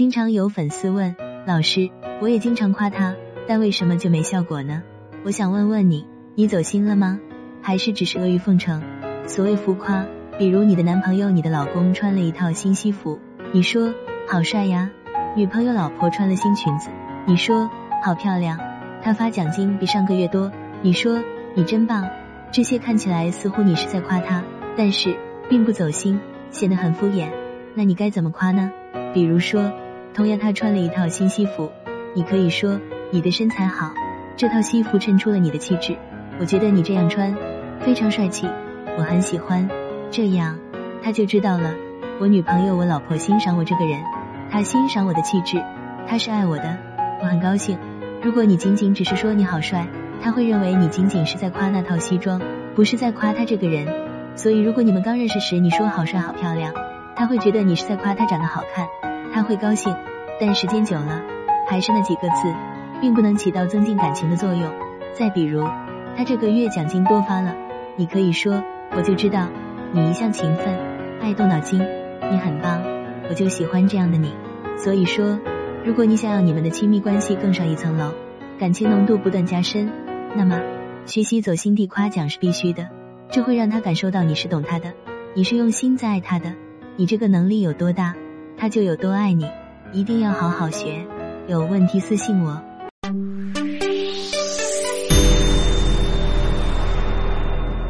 经常有粉丝问老师，我也经常夸他，但为什么就没效果呢？我想问问你，你走心了吗？还是只是阿谀奉承？所谓浮夸，比如你的男朋友、你的老公穿了一套新西服，你说好帅呀；女朋友、老婆穿了新裙子，你说好漂亮；他发奖金比上个月多，你说你真棒。这些看起来似乎你是在夸他，但是并不走心，显得很敷衍。那你该怎么夸呢？比如说，同样他穿了一套新西服，你可以说你的身材好，这套西服衬出了你的气质，我觉得你这样穿非常帅气，我很喜欢。这样他就知道了，我女朋友、我老婆欣赏我这个人，她欣赏我的气质，她是爱我的，我很高兴。如果你仅仅只是说你好帅，他会认为你仅仅是在夸那套西装，不是在夸他这个人。所以如果你们刚认识时你说好帅好漂亮，他会觉得你是在夸他长得好看。他会高兴，但时间久了，还是那几个字，并不能起到增进感情的作用。再比如，他这个月奖金多发了，你可以说，我就知道你一向勤奋，爱动脑筋，你很棒，我就喜欢这样的你。所以说，如果你想要你们的亲密关系更上一层楼，感情浓度不断加深，那么学习走心地夸奖是必须的，这会让他感受到你是懂他的，你是用心在爱他的，你这个能力有多大？他就有多爱你，一定要好好学。有问题私信我。